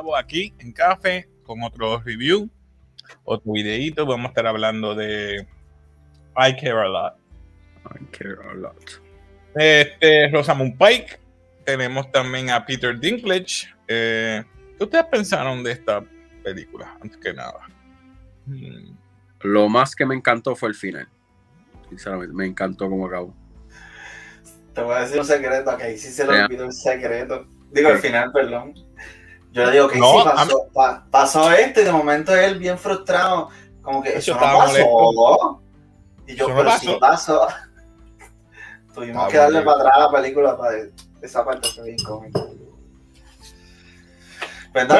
nuevo aquí en Café con otro review, otro videito. Vamos a estar hablando de I Care a Lot. I care a lot. Este, Rosamund Pike. Tenemos también a Peter Dinklage. Eh, ¿Qué ustedes pensaron de esta película? Antes que nada. Hmm. Lo más que me encantó fue el final. Sinceramente, me encantó como acabó. Te voy a decir un secreto, que ahí sí se le olvidó el secreto. Digo, al final, perdón. Yo le digo que sí pasó, pasó esto y de momento él bien frustrado, como que eso, no pasó. Y yo, pero sí pasó. Tuvimos que darle para atrás a la película para esa parte fue bien cómica. Perdón,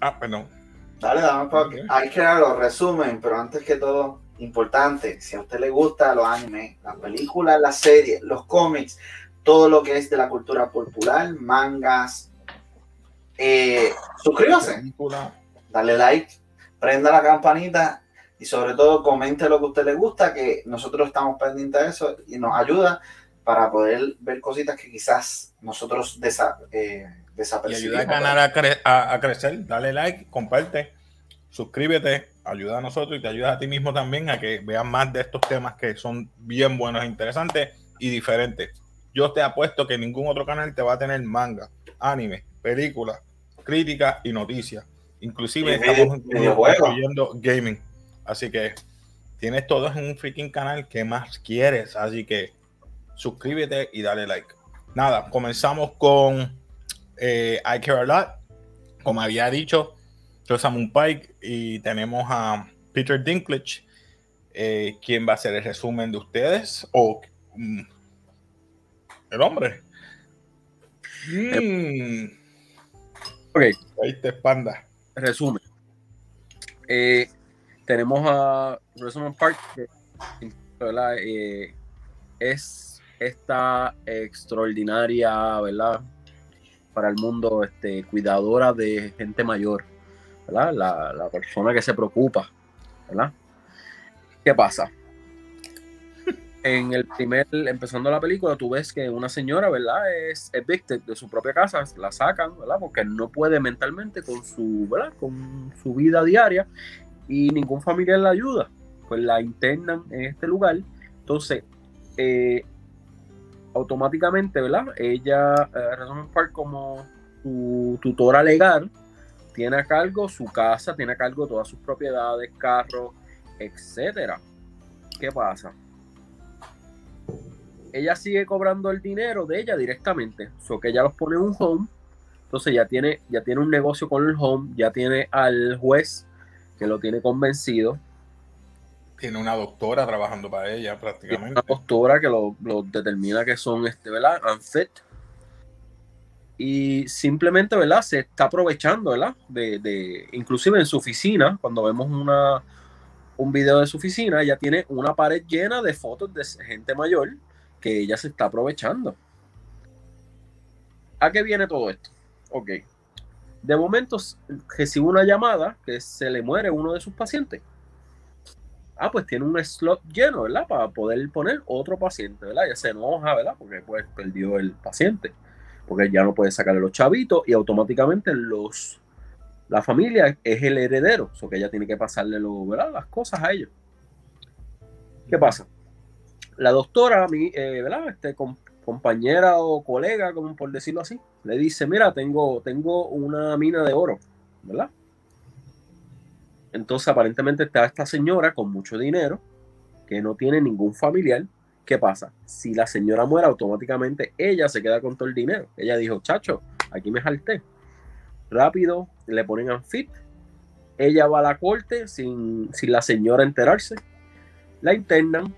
Ah, perdón. Dale, dame para Hay que darlo, resumen, pero antes que todo, importante, si a usted le gusta los animes, las películas, las series, los cómics, todo lo que es de la cultura popular, mangas, eh, suscríbase, dale like, prenda la campanita y sobre todo comente lo que a usted le gusta, que nosotros estamos pendientes de eso y nos ayuda para poder ver cositas que quizás nosotros desa, eh, y ayuda al canal a, crecer, dale like, comparte, suscríbete, ayuda a nosotros y te ayuda a ti mismo también a que veas más de estos temas que son bien buenos, interesantes y diferentes. Yo te apuesto que ningún otro canal te va a tener manga, anime, películas, crítica y noticias. Inclusive estamos incluyendo gaming. Así que tienes todo en un freaking canal que más quieres. Así que suscríbete y dale like. Nada, comenzamos con eh, I Care a Lot. Como había dicho, Rosamund Pike y tenemos a Peter Dinklage. Eh, ¿Quién va a hacer el resumen de ustedes? O mm, el hombre. Mm. Ok. Ahí te expanda. Resumen. Eh, tenemos a Rosamund Park, que eh, es esta extraordinaria, ¿verdad? Para el mundo, este, cuidadora de gente mayor, ¿verdad? La, la persona que se preocupa, ¿verdad? ¿Qué pasa? En el primer, empezando la película, tú ves que una señora, ¿verdad? Es evicted de su propia casa, la sacan, ¿verdad? Porque no puede mentalmente con su, vida diaria y ningún familiar la ayuda. Pues la internan en este lugar. Entonces, eh, automáticamente, ¿verdad? Ella, eh, Park como su tutora legal, tiene a cargo su casa, tiene a cargo todas sus propiedades, carros, etcétera. ¿Qué pasa? Ella sigue cobrando el dinero de ella directamente. So que ella los pone en un home. Entonces ya tiene, ya tiene un negocio con el home, ya tiene al juez que lo tiene convencido. Tiene una doctora trabajando para ella prácticamente. una doctora que lo, determina que son, este, ¿verdad? Unfit. Y simplemente, ¿verdad? Se está aprovechando, ¿verdad? De, de, inclusive en su oficina, cuando vemos una, un video de su oficina, ella tiene una pared llena de fotos de gente mayor que ella se está aprovechando. ¿A qué viene todo esto? Ok. De momento recibe una llamada que se le muere uno de sus pacientes. Ah, pues tiene un slot lleno, ¿verdad? Para poder poner otro paciente, ¿verdad? Ya se enoja, ¿verdad? Porque pues perdió el paciente. Porque ya no puede sacarle los chavitos y automáticamente los la familia es el heredero. O que ella tiene que pasarle lo, ¿verdad? las cosas a ellos. ¿Qué pasa? La doctora, mi, eh, ¿verdad? Este, compañera o colega, como por decirlo así, le dice, mira, tengo, tengo una mina de oro, ¿verdad? Entonces aparentemente está esta señora con mucho dinero, que no tiene ningún familiar. ¿Qué pasa? Si la señora muere automáticamente, ella se queda con todo el dinero. Ella dijo, chacho, aquí me jalté. Rápido, le ponen a fit. Ella va a la corte sin, sin la señora enterarse. La internan,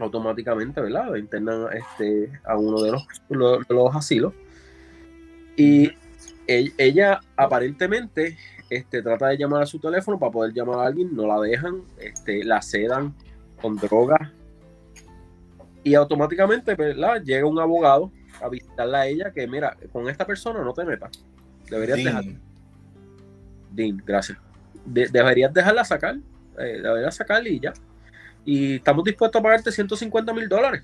automáticamente, ¿verdad? Internan este, a uno de los, los, asilos. Y ella, aparentemente este, trata de llamar a su teléfono para poder llamar a alguien, no la dejan, este, la sedan con drogas. Y automáticamente, ¿verdad? Llega un abogado a visitarla a ella que, mira, con esta persona no te metas. Deberías dejarla. Dean, gracias. deberías dejarla sacar. Eh, deberías sacarla y ya y estamos dispuestos a pagarte 150 mil dólares.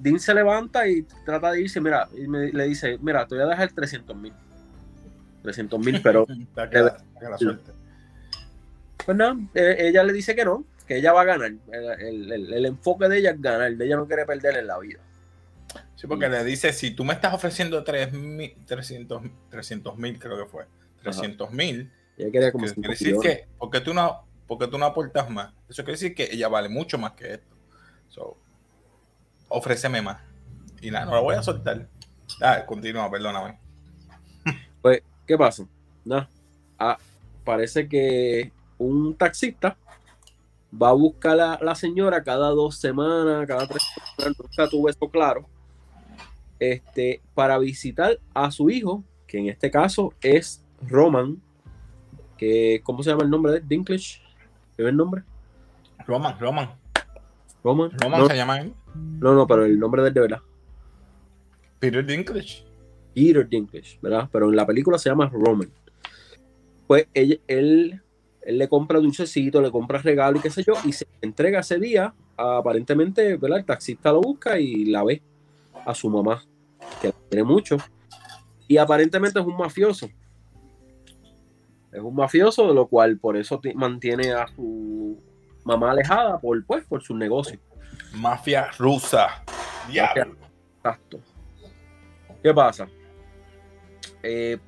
Dean se levanta y trata de irse, mira, y le dice, mira, te voy a dejar 300 mil. 300 mil, pero Está que la- que la suerte. pues nada, eh, ella le dice que no, que ella va a ganar. El, el- el- el enfoque de ella es ganar, de ella no quiere perder en la vida. Sí, porque le dice, si tú me estás ofreciendo 300 mil, creo que fue, 300 mil, quiere decir que, porque tú no, porque tú no aportas más, eso quiere decir que ella vale mucho más que esto. So, ofréceme más. Y nada, no la voy a soltar. Ah, continúa, perdóname. Pues, ¿qué pasa? Nada. Ah, parece que un taxista va a buscar a la señora cada dos semanas, cada tres semanas, nunca tuve eso claro, este, para visitar a su hijo, que en este caso es Roman, que, ¿cómo se llama el nombre de? Dinklage, ¿qué es el nombre? Roman, Roman, Roman. Roman no, se llama él. no, no, pero el nombre de él de verdad. Peter Dinklage. Peter Dinklage, ¿verdad? Pero en la película se llama Roman. Pues él, él le compra dulcecito, le compra regalo y qué sé yo, y se entrega ese día, aparentemente, ¿verdad? El taxista lo busca y la ve a su mamá, que la quiere mucho, y aparentemente es un mafioso. Es un mafioso, de lo cual por eso ti- mantiene a su mamá alejada por, pues, por su negocio. Mafia rusa. Diablo. Exacto. ¿Qué pasa? Eh,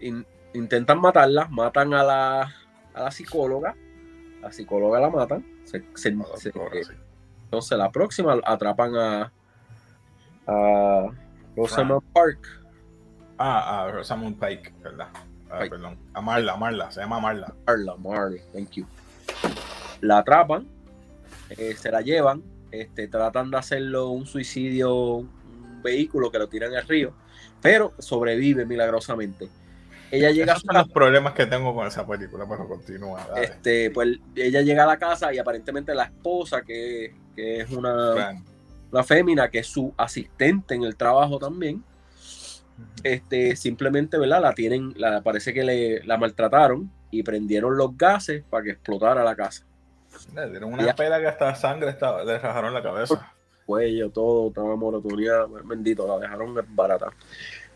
in- intentan matarla, matan a la, a la psicóloga, la psicóloga la matan, se- se- se- entonces la próxima atrapan a, a Rosamund Park, Ah, a Rosamund Pike, ¿verdad? Ah, perdón. A Marla, Marla, se llama Marla. Marla, Marla, thank you. La atrapan, eh, se la llevan, este, tratan de hacerlo un suicidio, un vehículo que lo tiran al río, pero sobrevive milagrosamente. Ella llega a su son casa, los problemas que tengo con esa película, pero continúa. dale. este, pues ella llega a la casa y aparentemente la esposa, que, que es una, Fran. una fémina, que es su asistente en el trabajo también, este, simplemente, ¿verdad? La tienen, la, parece que le, la maltrataron y prendieron los gases para que explotara la casa. Le dieron una pela que hasta sangre estaba, le rajaron la cabeza. cuello, todo, estaba monotonía, bendito, la dejaron barata.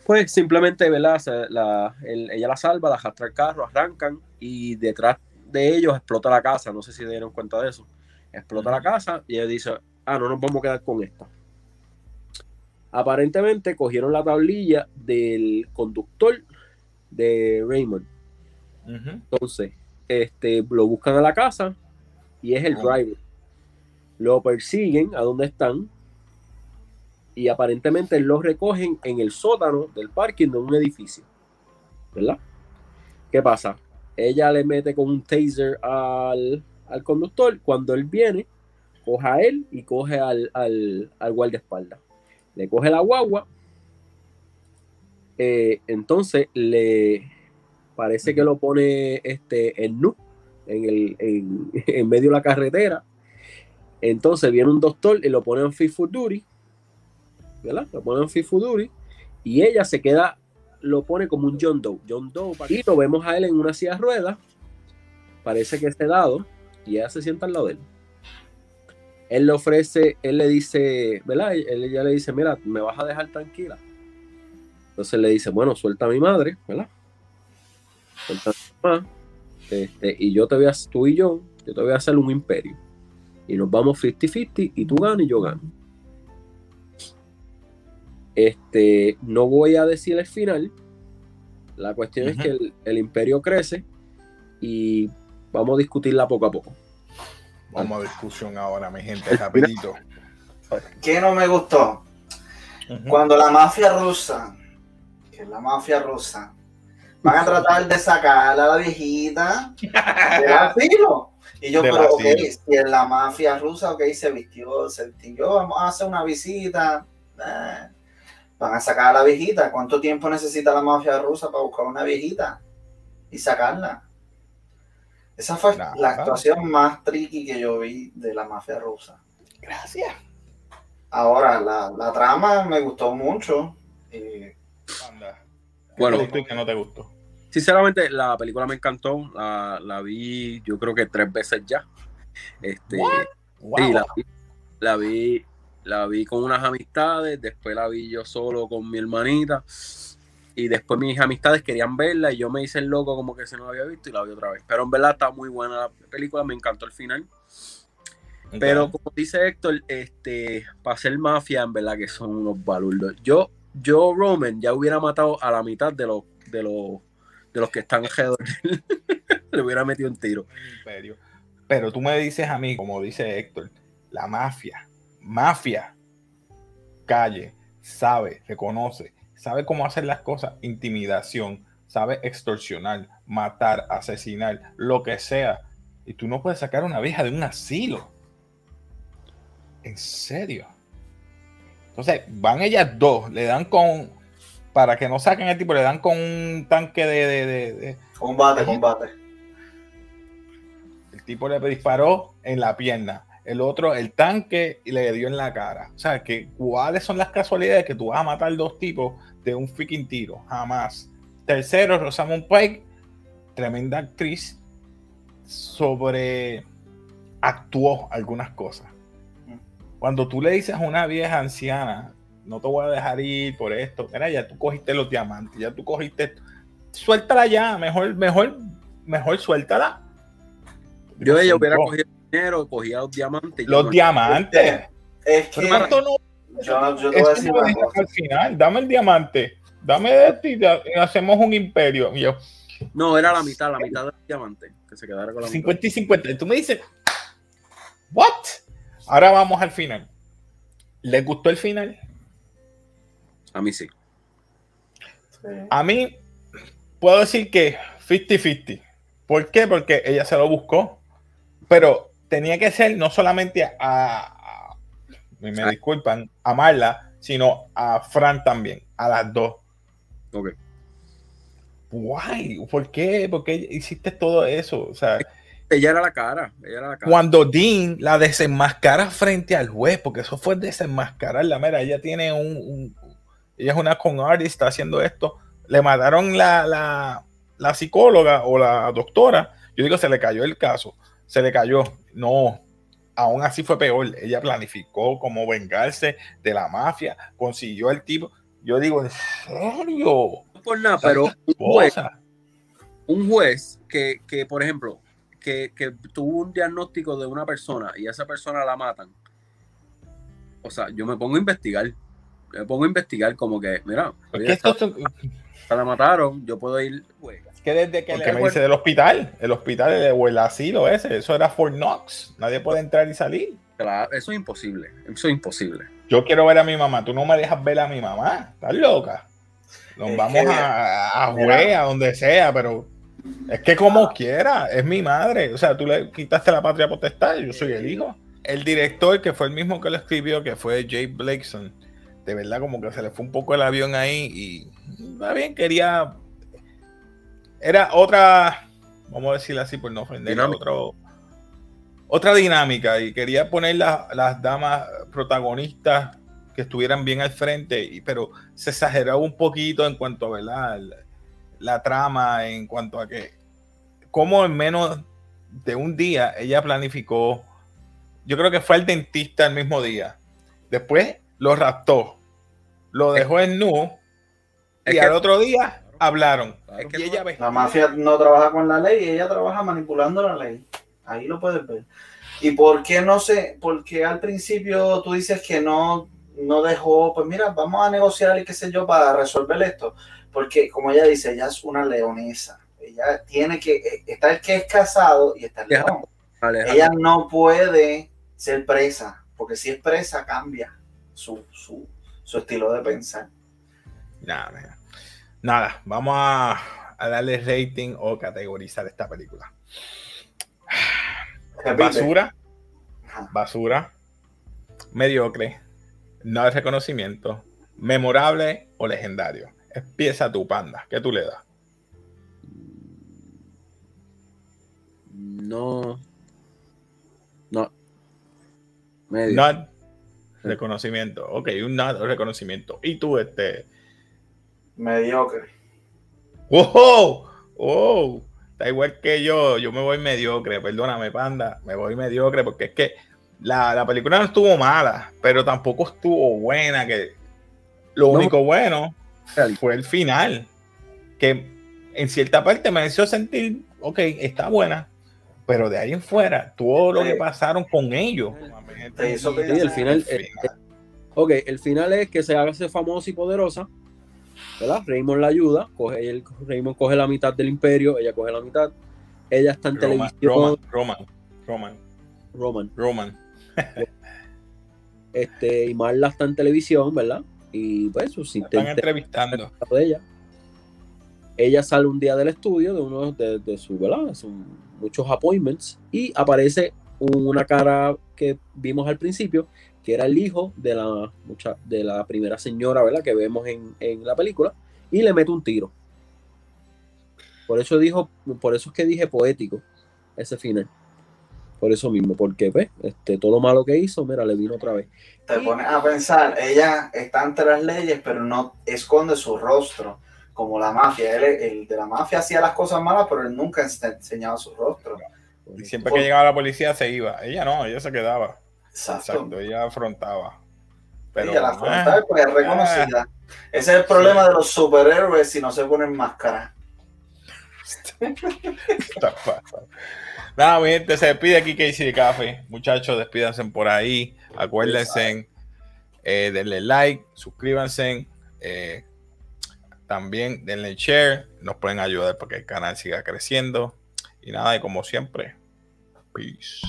Pues simplemente, ¿verdad? Se- la- el- ella la salva, la arrastra el carro, arrancan y detrás de ellos explota la casa, no sé si se dieron cuenta de eso. Explota la casa y ella dice, ah, no nos vamos a quedar con esta. Aparentemente cogieron la tablilla del conductor de Raymond. Entonces, este, lo buscan a la casa y es el Oh. driver. Lo persiguen a donde están y aparentemente lo recogen en el sótano del parking de un edificio. ¿Verdad? ¿Qué pasa? Ella le mete con un taser al, al conductor. Cuando él viene, coge a él y coge al, al, al guardaespaldas. Le coge la guagua. eh, entonces le parece que lo pone este, en nu en, el, en, en medio de la carretera. Entonces viene un doctor y lo pone en fit for ¿verdad? Lo pone en fit y ella se queda, lo pone como un John Doe. John Doe, y lo vemos a él en una silla de ruedas, parece que esté dado y ella se sienta al lado de él. Él le ofrece, él le dice, ¿verdad? Él, ella le dice, mira, me vas a dejar tranquila. Entonces le dice, bueno, suelta a mi madre, ¿verdad? Suelta a mi mamá, este, y yo te voy a, tú y yo, yo te voy a hacer un imperio. Y nos vamos 50-50 y tú ganas y yo gano. Este, no voy a decir el final. La cuestión es que el, el imperio crece y vamos a discutirla poco a poco. Vamos a discusión ahora, mi gente, rapidito. ¿Qué no me gustó? Cuando la mafia rusa, que es la mafia rusa, van a tratar de sacar a la viejita del asilo. Y yo, pero ok, si es la mafia rusa, ok, se vistió, se vistió, vamos a hacer una visita. eh, van a sacar a la viejita. ¿Cuánto tiempo necesita la mafia rusa para buscar una viejita y sacarla? Esa fue Nada. la actuación más tricky que yo vi de la mafia rusa. Gracias. Ahora, la, la trama me gustó mucho. eh, Anda. ¿Qué Bueno. qué no te gustó? Sinceramente, la película me encantó. La, la vi, yo creo que tres veces ya. Este, Wow. Sí, la, vi- la vi, la vi con unas amistades, después la vi yo solo con mi hermanita. Y después mis amistades querían verla y yo me hice el loco como que se no la había visto y la vi otra vez. Pero en verdad está muy buena la película, me encantó el final. Pero como dice Héctor, este, para ser mafia, en verdad que son unos balurdos. Yo, yo, Roman, ya hubiera matado a la mitad de los, de los, de los que están alrededor. Le hubiera metido un tiro. Pero tú me dices a mí, como dice Héctor, la mafia, mafia, calle, sabe, reconoce, sabe cómo hacer las cosas, intimidación, sabe extorsionar, matar, asesinar, lo que sea. Y tú no puedes sacar a una vieja de un asilo. ¿En serio? Entonces, van ellas dos, le dan con, para que no saquen el tipo, le dan con un tanque de... de, combate, combate. El tipo le disparó en la pierna, el otro el tanque y le dio en la cara. O sea, que ¿cuáles son las casualidades que tú vas a matar dos tipos de un freaking tiro? Jamás. Tercero, Rosamund Pike, tremenda actriz, sobre actuó algunas cosas. Cuando tú le dices a una vieja anciana, no te voy a dejar ir por esto, mira, ya tú cogiste los diamantes, ya tú cogiste, suéltala ya, mejor, mejor, mejor suéltala. Yo ella hubiera cogido dinero, cogía los diamantes. Los diamantes. Es que no, yo, yo te voy a decir al final, dame el diamante, dame esto y, hacemos un imperio. yo, no, era la mitad, la mitad del diamante, que se quedara con la 50 y 50. Y tú me dices, ¿what? Ahora vamos al final. ¿Les gustó el final? A mí sí. A mí puedo decir que 50-50. ¿Por qué? Porque ella se lo buscó, pero tenía que ser no solamente a, me disculpan, a Marla, sino a Fran también, a las dos. Ok. Guay, ¿por qué? ¿Por qué hiciste todo eso? O sea, ella era la cara, ella era la cara. Cuando Dean la desenmascara frente al juez, porque eso fue desenmascarar la mera, ella tiene un, ella es una con artist, está haciendo esto. Le mataron la, la, psicóloga o la doctora. Yo digo, se le cayó el caso. Se le cayó. No, aún así fue peor. Ella planificó cómo vengarse de la mafia, consiguió el tipo. Yo digo, ¿en serio? No por nada, pero un juez, un juez que, que, por ejemplo, que, tuvo un diagnóstico de una persona y esa persona la matan, o sea, yo me pongo a investigar. Me pongo a investigar como que, mira, la mataron, yo puedo ir. Pues, que desde que me dice del hospital, el hospital o el asilo ese, eso era Fort Knox, nadie puede entrar y salir. Claro, eso es imposible, eso es imposible. Yo quiero ver a mi mamá, tú no me dejas ver a mi mamá, estás loca. Nos vamos a, a a donde sea, pero es que como quiera, es mi madre. O sea, tú le quitaste la patria potestad, yo soy el hijo. El director, que fue el mismo que lo escribió, que fue Jay Blakeson, de verdad como que se le fue un poco el avión ahí y está bien, quería... Era otra, vamos a decirlo así por no ofender, otro, otra dinámica y quería poner las damas protagonistas que estuvieran bien al frente, y, pero se exageraba un poquito en cuanto a, ¿verdad? la trama en cuanto a que, como en menos de un día ella planificó, yo creo que fue al dentista el mismo día. Después lo raptó, lo dejó en nu y al otro día hablaron. la mafia no trabaja con la ley, ella trabaja manipulando la ley. Ahí lo puedes ver. ¿Y por qué no sé? Porque al principio tú dices que no, no dejó, pues mira, vamos a negociar y qué sé yo para resolver esto porque como ella dice, ella es una leonesa. Ella tiene que, eh, está el que es casado y está el león. Ella no puede ser presa, porque si es presa cambia su, su, estilo de pensar. Nada, nada, vamos a, darle rating o categorizar esta película. Basura, basura, mediocre, no hay reconocimiento, memorable o legendario. Empieza tu panda. ¿Qué tú le das? No. No. Medio. Reconocimiento. Ok, un not reconocimiento. ¿Y tú, este? Mediocre. ¡Wow! ¡Wow! Está igual que yo. Yo me voy mediocre. Perdóname, panda. Me voy mediocre porque es que la, la película no estuvo mala, pero tampoco estuvo buena. Que lo único bueno fue el final. Que en cierta parte me hizo sentir, ok, está buena, pero de ahí en fuera, todo lo que pasaron con ellos. Sí, el final, ok, el final es que se hace famosa y poderosa, ¿verdad? Raymond la ayuda, coge, el, Raymond coge la mitad del imperio, ella coge la mitad, ella está en televisión. Roman, Roman, Roman. Roman. este, y Marla está en televisión, ¿verdad? Y pues sus Están entrevistando. De ella. Ella sale un día del estudio de uno de, sus, ¿verdad? Muchos appointments y aparece una cara que vimos al principio, que era el hijo de la, mucha, de la primera señora, ¿verdad? Que vemos en, en la película, y le mete un tiro. Por eso dijo, por eso es que dije poético ese final. Por eso mismo, porque pues, este, todo lo malo que hizo, mira, le vino otra vez. Te pones a pensar, ella está ante las leyes, pero no esconde su rostro, como la mafia. Él, el de la mafia hacía las cosas malas, pero él nunca enseñaba su rostro. Y siempre que llegaba la policía se iba. Ella no, ella se quedaba. Exacto. ella afrontaba. Pero, ella la afrontaba pues es reconocida. Ese es el problema de los superhéroes si no se ponen máscara. Nada, mi gente, se despide aquí Casey de Café. Muchachos, despídanse por ahí. Acuérdense, eh, denle like, suscríbanse. Eh, también denle share. Nos pueden ayudar para que el canal siga creciendo. Y nada, y como siempre, peace.